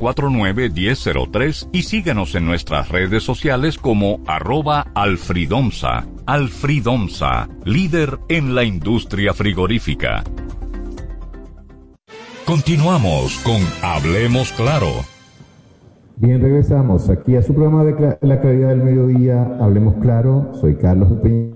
809-549-1003 y síguenos en nuestras redes sociales como arroba alfridomsa. Alfridomsa, líder en la industria frigorífica. Continuamos con Hablemos Claro. Bien, regresamos aquí a su programa de La Claridad del Mediodía. Hablemos Claro. Soy Carlos de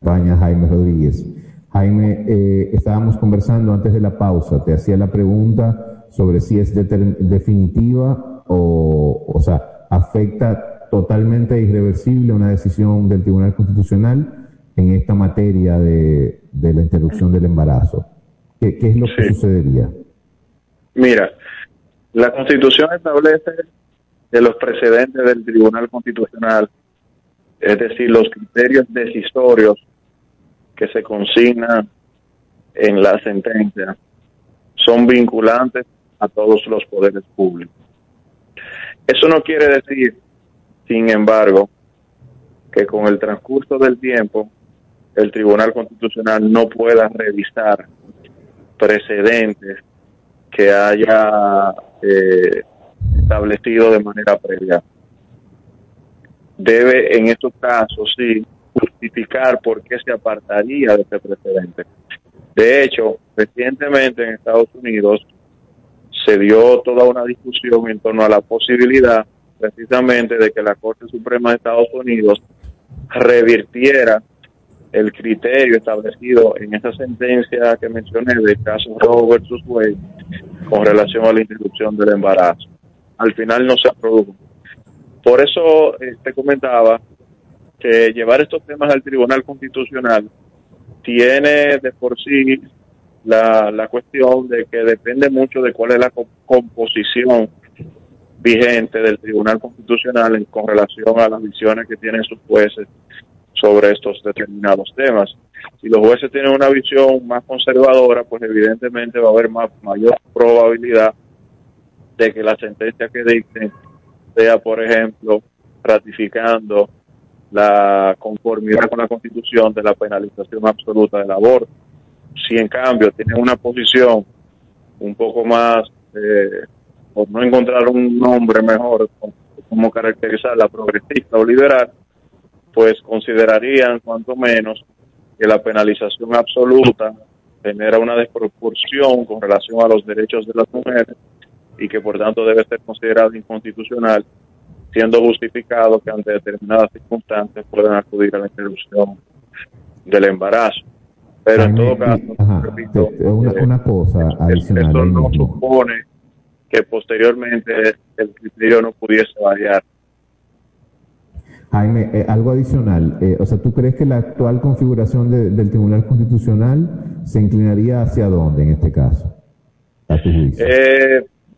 Peña, Jaime Rodríguez. Jaime, eh, estábamos conversando antes de la pausa, te hacía la pregunta sobre si es definitiva o, o sea, afecta totalmente irreversible una decisión del Tribunal Constitucional en esta materia de, la interrupción del embarazo. ¿Qué, es lo que sucedería? Mira, la Constitución establece que los precedentes del Tribunal Constitucional, es decir, los criterios decisorios que se consignan en la sentencia son vinculantes a todos los poderes públicos. Eso no quiere decir, sin embargo, que con el transcurso del tiempo el Tribunal Constitucional no pueda revisar precedentes que haya eh, establecido de manera previa. Debe en estos casos, sí, justificar por qué se apartaría de este precedente. De hecho, recientemente en Estados Unidos se dio toda una discusión en torno a la posibilidad precisamente de que la Corte Suprema de Estados Unidos revirtiera el criterio establecido en esa sentencia que mencioné del caso Roe versus Wade con relación a la interrupción del embarazo. Al final no se produjo. Por eso eh, te comentaba que llevar estos temas al Tribunal Constitucional tiene de por sí la, la cuestión de que depende mucho de cuál es la composición vigente del Tribunal Constitucional con relación a las visiones que tienen sus jueces sobre estos determinados temas. Si los jueces tienen una visión más conservadora, pues evidentemente va a haber más, mayor probabilidad de que la sentencia que dicten sea, por ejemplo, ratificando la conformidad con la Constitución de la penalización absoluta del aborto. Si en cambio tienen una posición un poco más, eh, por no encontrar un nombre mejor como caracterizar la progresista o liberal, pues considerarían cuanto menos que la penalización absoluta genera una desproporción con relación a los derechos de las mujeres y que por tanto debe ser considerado inconstitucional siendo justificado que ante determinadas circunstancias puedan acudir a la interrupción del embarazo. Pero en todo caso, repito, una, eh, cosa adicional. Eso no supone que posteriormente el criterio no pudiese variar. Jaime, eh, algo adicional. Eh, o sea, ¿tú crees que la actual configuración del Tribunal Constitucional se inclinaría hacia dónde en este caso?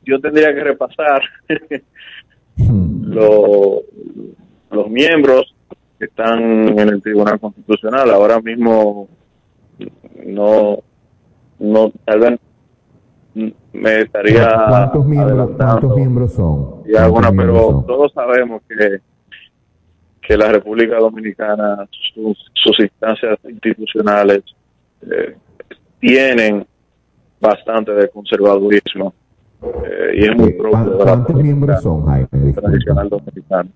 yo tendría que repasar los miembros que están en el Tribunal Constitucional ahora mismo no no tal vez me estaría ¿Cuántos miembros, ¿cuántos miembros son? Y alguna, pero todos sabemos que que la República Dominicana sus, sus instancias institucionales eh, tienen bastante de conservadurismo Eh, y es muy propio ¿Cuántos miembros son, Jaime? Tradicional dominicano.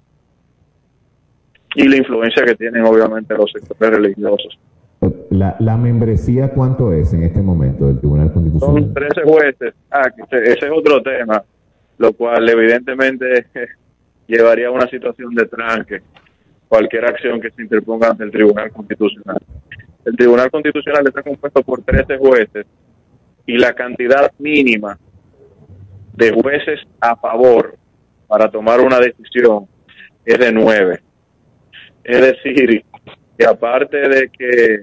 Y la influencia que tienen, obviamente, los sectores religiosos. La, la membresía, ¿cuánto es en este momento del Tribunal Constitucional? Son 13 jueces. Ah, ese es otro tema, lo cual evidentemente llevaría a una situación de tranque cualquier acción que se interponga ante el Tribunal Constitucional. El Tribunal Constitucional está compuesto por 13 jueces y la cantidad mínima de jueces a favor para tomar una decisión es de 9. Es decir, que aparte de que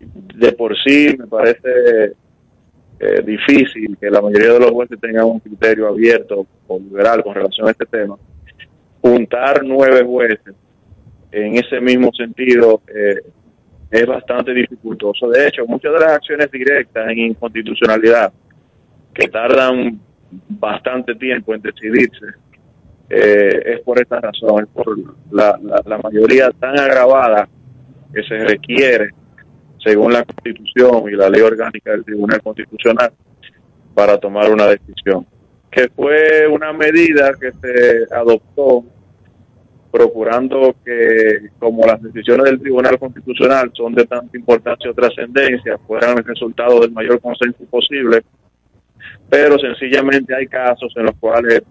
de por sí me parece eh, difícil que la mayoría de los jueces tengan un criterio abierto o liberal con relación a este tema, juntar nueve jueces en ese mismo sentido eh, es bastante dificultoso. De hecho, muchas de las acciones directas en inconstitucionalidad que tardan bastante tiempo en decidirse eh, es por esta razón, es por la, la, mayoría tan agravada que se requiere según la Constitución y la ley orgánica del Tribunal Constitucional para tomar una decisión, que fue una medida que se adoptó procurando que, como las decisiones del Tribunal Constitucional son de tanta importancia o trascendencia, fueran el resultado del mayor consenso posible, pero sencillamente hay casos en los cuales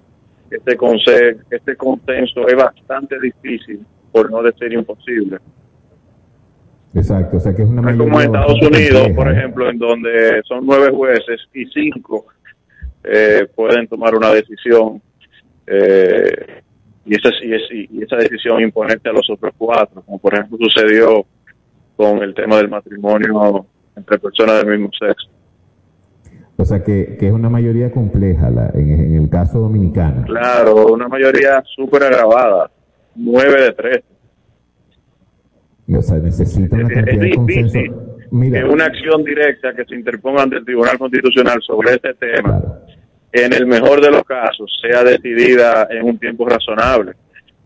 este, consenso, este consenso es bastante difícil, por no decir imposible. Exacto, o sea que es una Como en Estados Unidos, por ejemplo, en donde son nueve jueces y cinco eh, pueden tomar una decisión eh, y esa, y, esa decisión imponente a los otros cuatro, como por ejemplo sucedió con el tema del matrimonio entre personas del mismo sexo. O sea que, que es una mayoría compleja la, en, el caso dominicano. Claro, una mayoría súper agravada, nueve de tres. O sea, necesita una cantidad es difícil que una acción directa que se interponga ante el Tribunal Constitucional sobre este tema en el mejor de los casos, sea decidida en un tiempo razonable,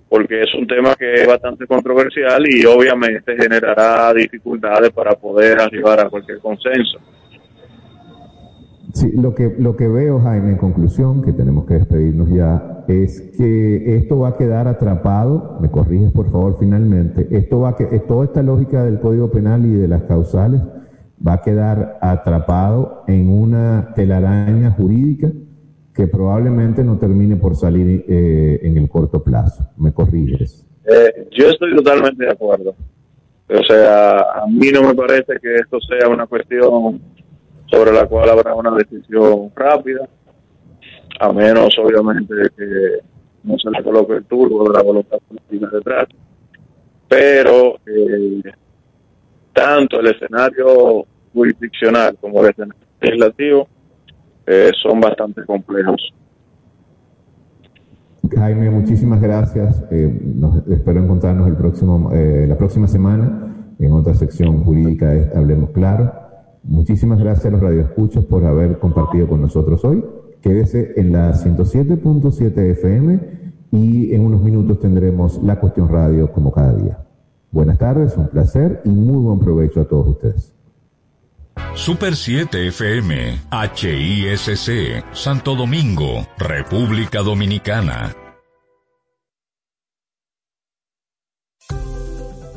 porque es un tema que es bastante controversial y obviamente generará dificultades para poder arribar a cualquier consenso. Sí, lo que, lo que veo, Jaime, en conclusión, que tenemos que despedirnos ya, es que esto va a quedar atrapado, me corriges por favor finalmente, esto va a que, toda esta lógica del Código Penal y de las causales va a quedar atrapado en una telaraña jurídica que probablemente no termine por salir eh, en el corto plazo. ¿Me corriges? Eh, yo estoy totalmente de acuerdo. O sea, a mí no me parece que esto sea una cuestión sobre la cual habrá una decisión rápida, a menos obviamente que no se le coloque el turbo de la voluntad política detrás. Pero eh, tanto el escenario jurisdiccional como el escenario legislativo eh, son bastante complejos. Jaime, muchísimas gracias. Eh, espero encontrarnos el próximo, la próxima semana en otra sección jurídica de Hablemos Claro. Muchísimas gracias a los radioescuchos por haber compartido con nosotros hoy. Quédese en la 107.7 FM y en unos minutos tendremos la cuestión radio como cada día. Buenas tardes, un placer y muy buen provecho a todos ustedes. Super 7 FM, HISC, Santo Domingo, República Dominicana.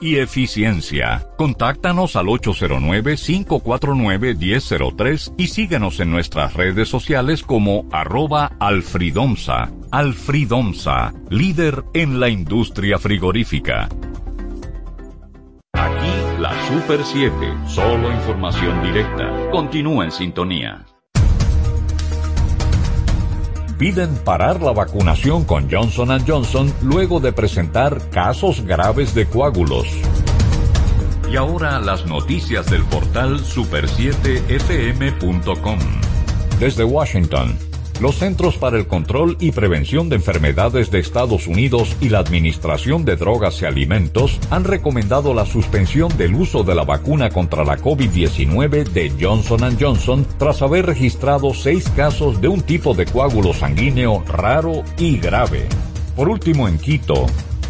y eficiencia. Contáctanos al 809-549-1003 y síguenos en nuestras redes sociales como arroba alfridomsa. Alfridomsa, líder en la industria frigorífica. Aquí la Super 7, solo información directa. Continúa en sintonía piden parar la vacunación con Johnson Johnson luego de presentar casos graves de coágulos. Y ahora las noticias del portal super7fm.com. Desde Washington, los Centros para el Control y Prevención de Enfermedades de Estados Unidos y la Administración de Drogas y Alimentos han recomendado la suspensión del uso de la vacuna contra la COVID-19 de Johnson Johnson tras haber registrado seis casos de un tipo de coágulo sanguíneo raro y grave. Por último, en Quito,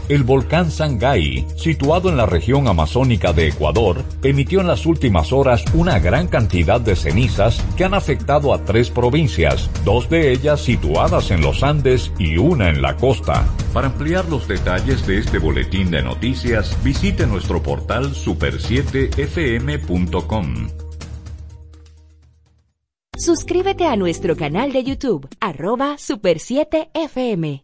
el volcán Sangay, situado en la región amazónica de Ecuador, emitió en las últimas horas una gran cantidad de cenizas que han afectado a tres provincias, dos de ellas situadas en los Andes y una en la costa. Para ampliar los detalles de este boletín de noticias, visite nuestro portal super7fm.com. Suscríbete a nuestro canal de YouTube, arroba super7fm.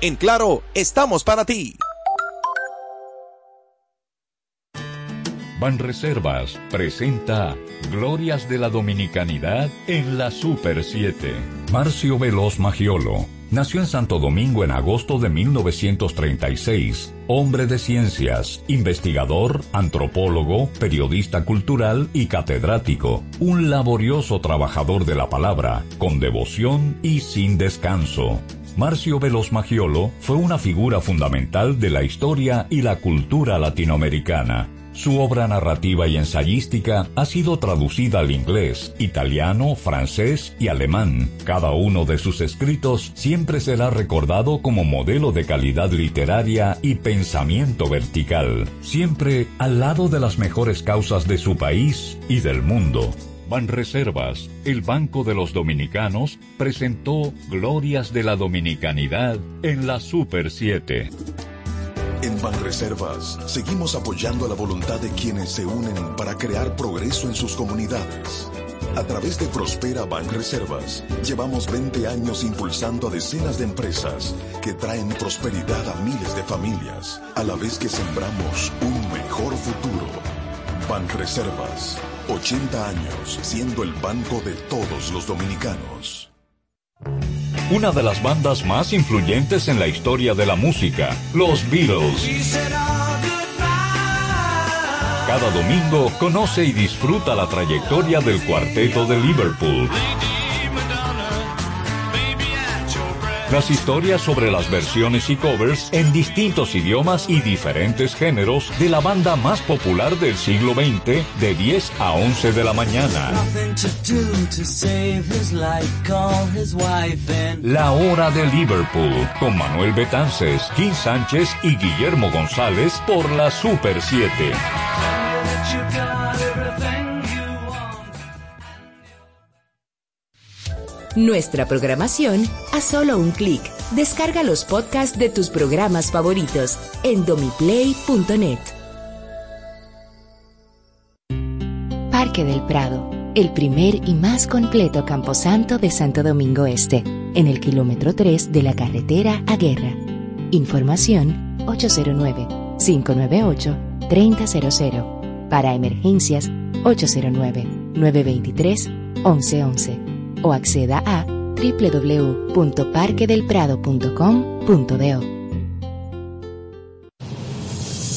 En Claro, estamos para ti. Banreservas presenta Glorias de la Dominicanidad en la Super 7. Marcio Veloz Magiolo nació en Santo Domingo en agosto de 1936. Hombre de ciencias, investigador, antropólogo, periodista cultural y catedrático. Un laborioso trabajador de la palabra, con devoción y sin descanso. Marcio Veloz Magiolo fue una figura fundamental de la historia y la cultura latinoamericana. Su obra narrativa y ensayística ha sido traducida al inglés, italiano, francés y alemán. Cada uno de sus escritos siempre será recordado como modelo de calidad literaria y pensamiento vertical, siempre al lado de las mejores causas de su país y del mundo. Banreservas, el Banco de los Dominicanos, presentó Glorias de la Dominicanidad en la Super 7. En Banreservas seguimos apoyando la voluntad de quienes se unen para crear progreso en sus comunidades. A través de Prospera Banreservas, llevamos 20 años impulsando a decenas de empresas que traen prosperidad a miles de familias, a la vez que sembramos un mejor futuro. Banreservas 80 años siendo el banco de todos los dominicanos. Una de las bandas más influyentes en la historia de la música, los Beatles. Cada domingo conoce y disfruta la trayectoria del cuarteto de Liverpool. Las historias sobre las versiones y covers en distintos idiomas y diferentes géneros de la banda más popular del siglo XX de 10 a 11 de la mañana. La Hora de Liverpool con Manuel Betances, Kim Sánchez y Guillermo González por la Super 7. Nuestra programación a solo un clic. Descarga los podcasts de tus programas favoritos en domiplay.net. Parque del Prado, el primer y más completo camposanto de Santo Domingo Este, en el kilómetro 3 de la carretera a Guerra. Información 809-598-3000. Para emergencias 809-923-1111 o acceda a www.parquedelprado.com.do.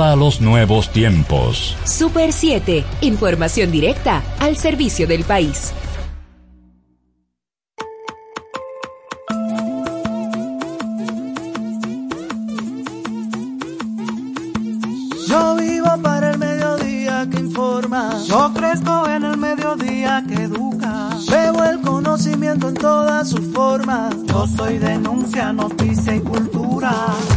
a los nuevos tiempos. Super 7, información directa al servicio del país. Conocimiento en todas sus formas. Yo soy denuncia, noticia y cultura.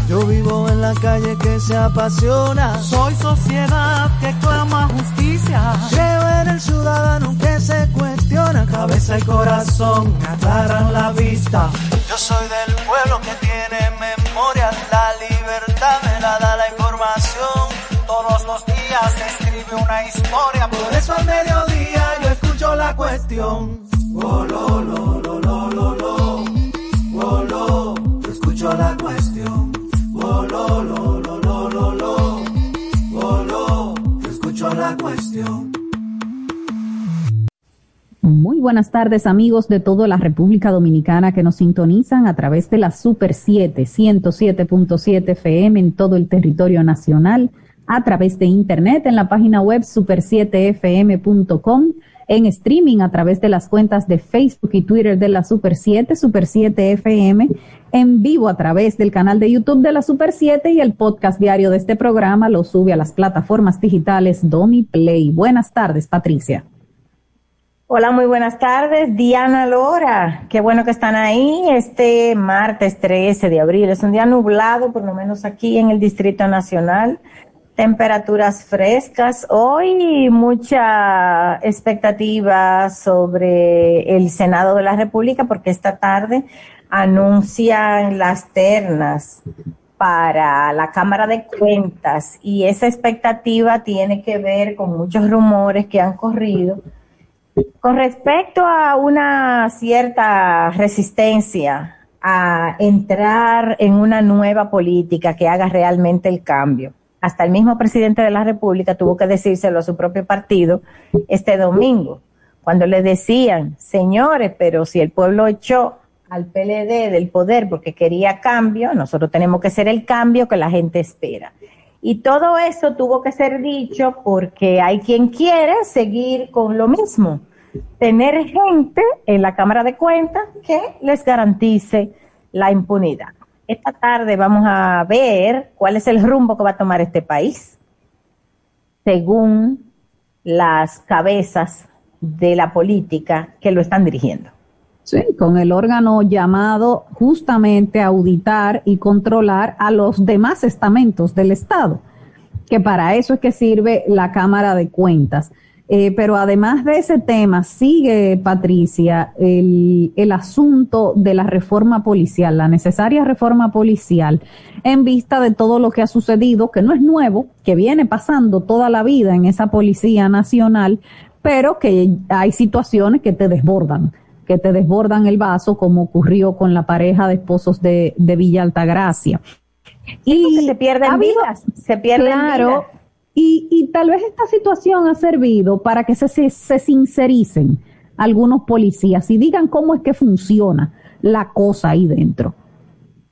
Yo vivo en la calle que se apasiona. Soy sociedad que clama justicia. Creo en el ciudadano que se cuestiona. Cabeza y corazón me aclaran la vista. Yo soy del pueblo que tiene memoria. La libertad me la da la información. Todos los días se escribe una historia. Por eso al mediodía yo escucho la cuestión. Muy buenas tardes amigos de toda la República Dominicana que nos sintonizan a través de la Super 7, 107.7 FM en todo el territorio nacional, a través de internet en la página web super7fm.com, en streaming a través de las cuentas de Facebook y Twitter de la Super 7, Super 7 FM, en vivo a través del canal de YouTube de la Super 7 y el podcast diario de este programa lo sube a las plataformas digitales Domi Play. Buenas tardes, Patricia. Hola, muy buenas tardes. Diana Lora, qué bueno que están ahí. Este martes 13 de abril es un día nublado, por lo menos aquí en el Distrito Nacional. Temperaturas frescas. Hoy mucha expectativa sobre el Senado de la República porque esta tarde anuncian las ternas para la Cámara de Cuentas y esa expectativa tiene que ver con muchos rumores que han corrido con respecto a una cierta resistencia a entrar en una nueva política que haga realmente el cambio. Hasta el mismo presidente de la República tuvo que decírselo a su propio partido este domingo, cuando le decían, señores, pero si el pueblo echó al PLD del poder porque quería cambio, nosotros tenemos que ser el cambio que la gente espera. Y todo eso tuvo que ser dicho porque hay quien quiere seguir con lo mismo, tener gente en la Cámara de Cuentas que les garantice la impunidad. Esta tarde vamos a ver cuál es el rumbo que va a tomar este país según las cabezas de la política que lo están dirigiendo. Sí, con el órgano llamado justamente a auditar y controlar a los demás estamentos del Estado, que para eso es que sirve la Cámara de Cuentas. Eh, pero además de ese tema, sigue, Patricia, el, el asunto de la reforma policial, la necesaria reforma policial, en vista de todo lo que ha sucedido, que no es nuevo, que viene pasando toda la vida en esa Policía Nacional, pero que hay situaciones que te desbordan que te desbordan el vaso, como ocurrió con la pareja de esposos de, de Villa Altagracia. Y se pierden vidas, se pierden claro, vidas. Y, y tal vez esta situación ha servido para que se, se, se sincericen algunos policías y digan cómo es que funciona la cosa ahí dentro.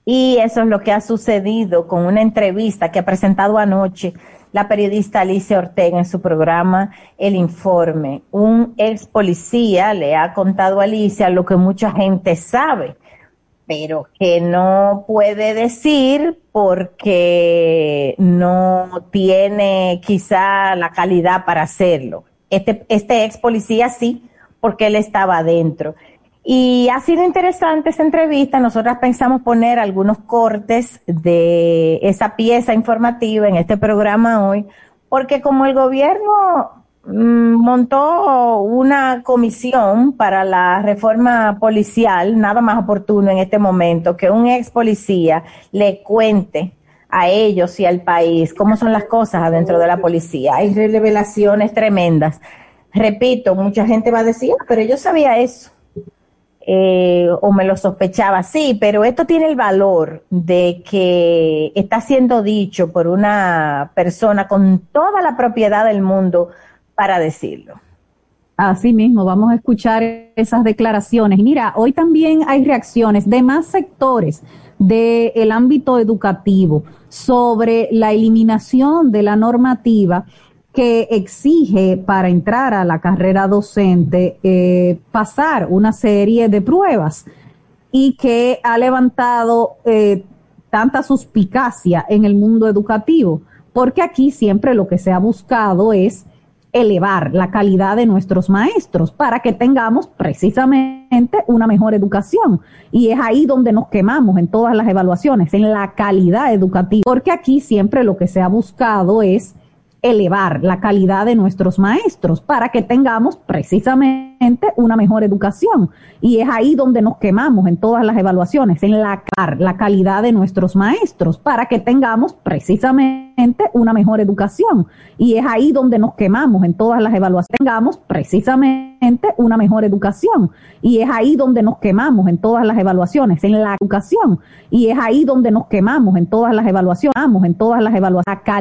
Y eso es lo que ha sucedido con una entrevista que ha presentado anoche la periodista Alicia Ortega en su programa El Informe. Un ex policía le ha contado a Alicia lo que mucha gente sabe, pero que no puede decir porque no tiene quizá la calidad para hacerlo. Este, este ex policía sí, porque él estaba adentro. Y ha sido interesante esa entrevista. Nosotras pensamos poner algunos cortes de esa pieza informativa en este programa hoy, porque como el gobierno montó una comisión para la reforma policial, nada más oportuno en este momento que un ex policía le cuente a ellos y al país, cómo son las cosas adentro de la policía. Hay revelaciones tremendas. Repito, mucha gente va a decir, ah, pero yo sabía eso. Eh, o me lo sospechaba, sí, pero esto tiene el valor de que está siendo dicho por una persona con toda la propiedad del mundo para decirlo. Así mismo, vamos a escuchar esas declaraciones. mira, hoy también hay reacciones de más sectores del ámbito educativo sobre la eliminación de la normativa que exige para entrar a la carrera docente eh, pasar una serie de pruebas y que ha levantado eh, tanta suspicacia en el mundo educativo, porque aquí siempre lo que se ha buscado es elevar la calidad de nuestros maestros para que tengamos precisamente una mejor educación. Y es ahí donde nos quemamos en todas las evaluaciones, en la calidad educativa, porque aquí siempre lo que se ha buscado es elevar la calidad de nuestros maestros para que tengamos precisamente una mejor educación. Y es ahí donde nos quemamos en todas las evaluaciones, en la, la calidad de nuestros maestros para que tengamos precisamente una mejor educación. Y es ahí donde nos quemamos en todas las evaluaciones, tengamos precisamente una mejor educación. Y es ahí donde nos quemamos en todas las evaluaciones, en la educación. Y es ahí donde nos quemamos en todas las evaluaciones, en todas las evaluaciones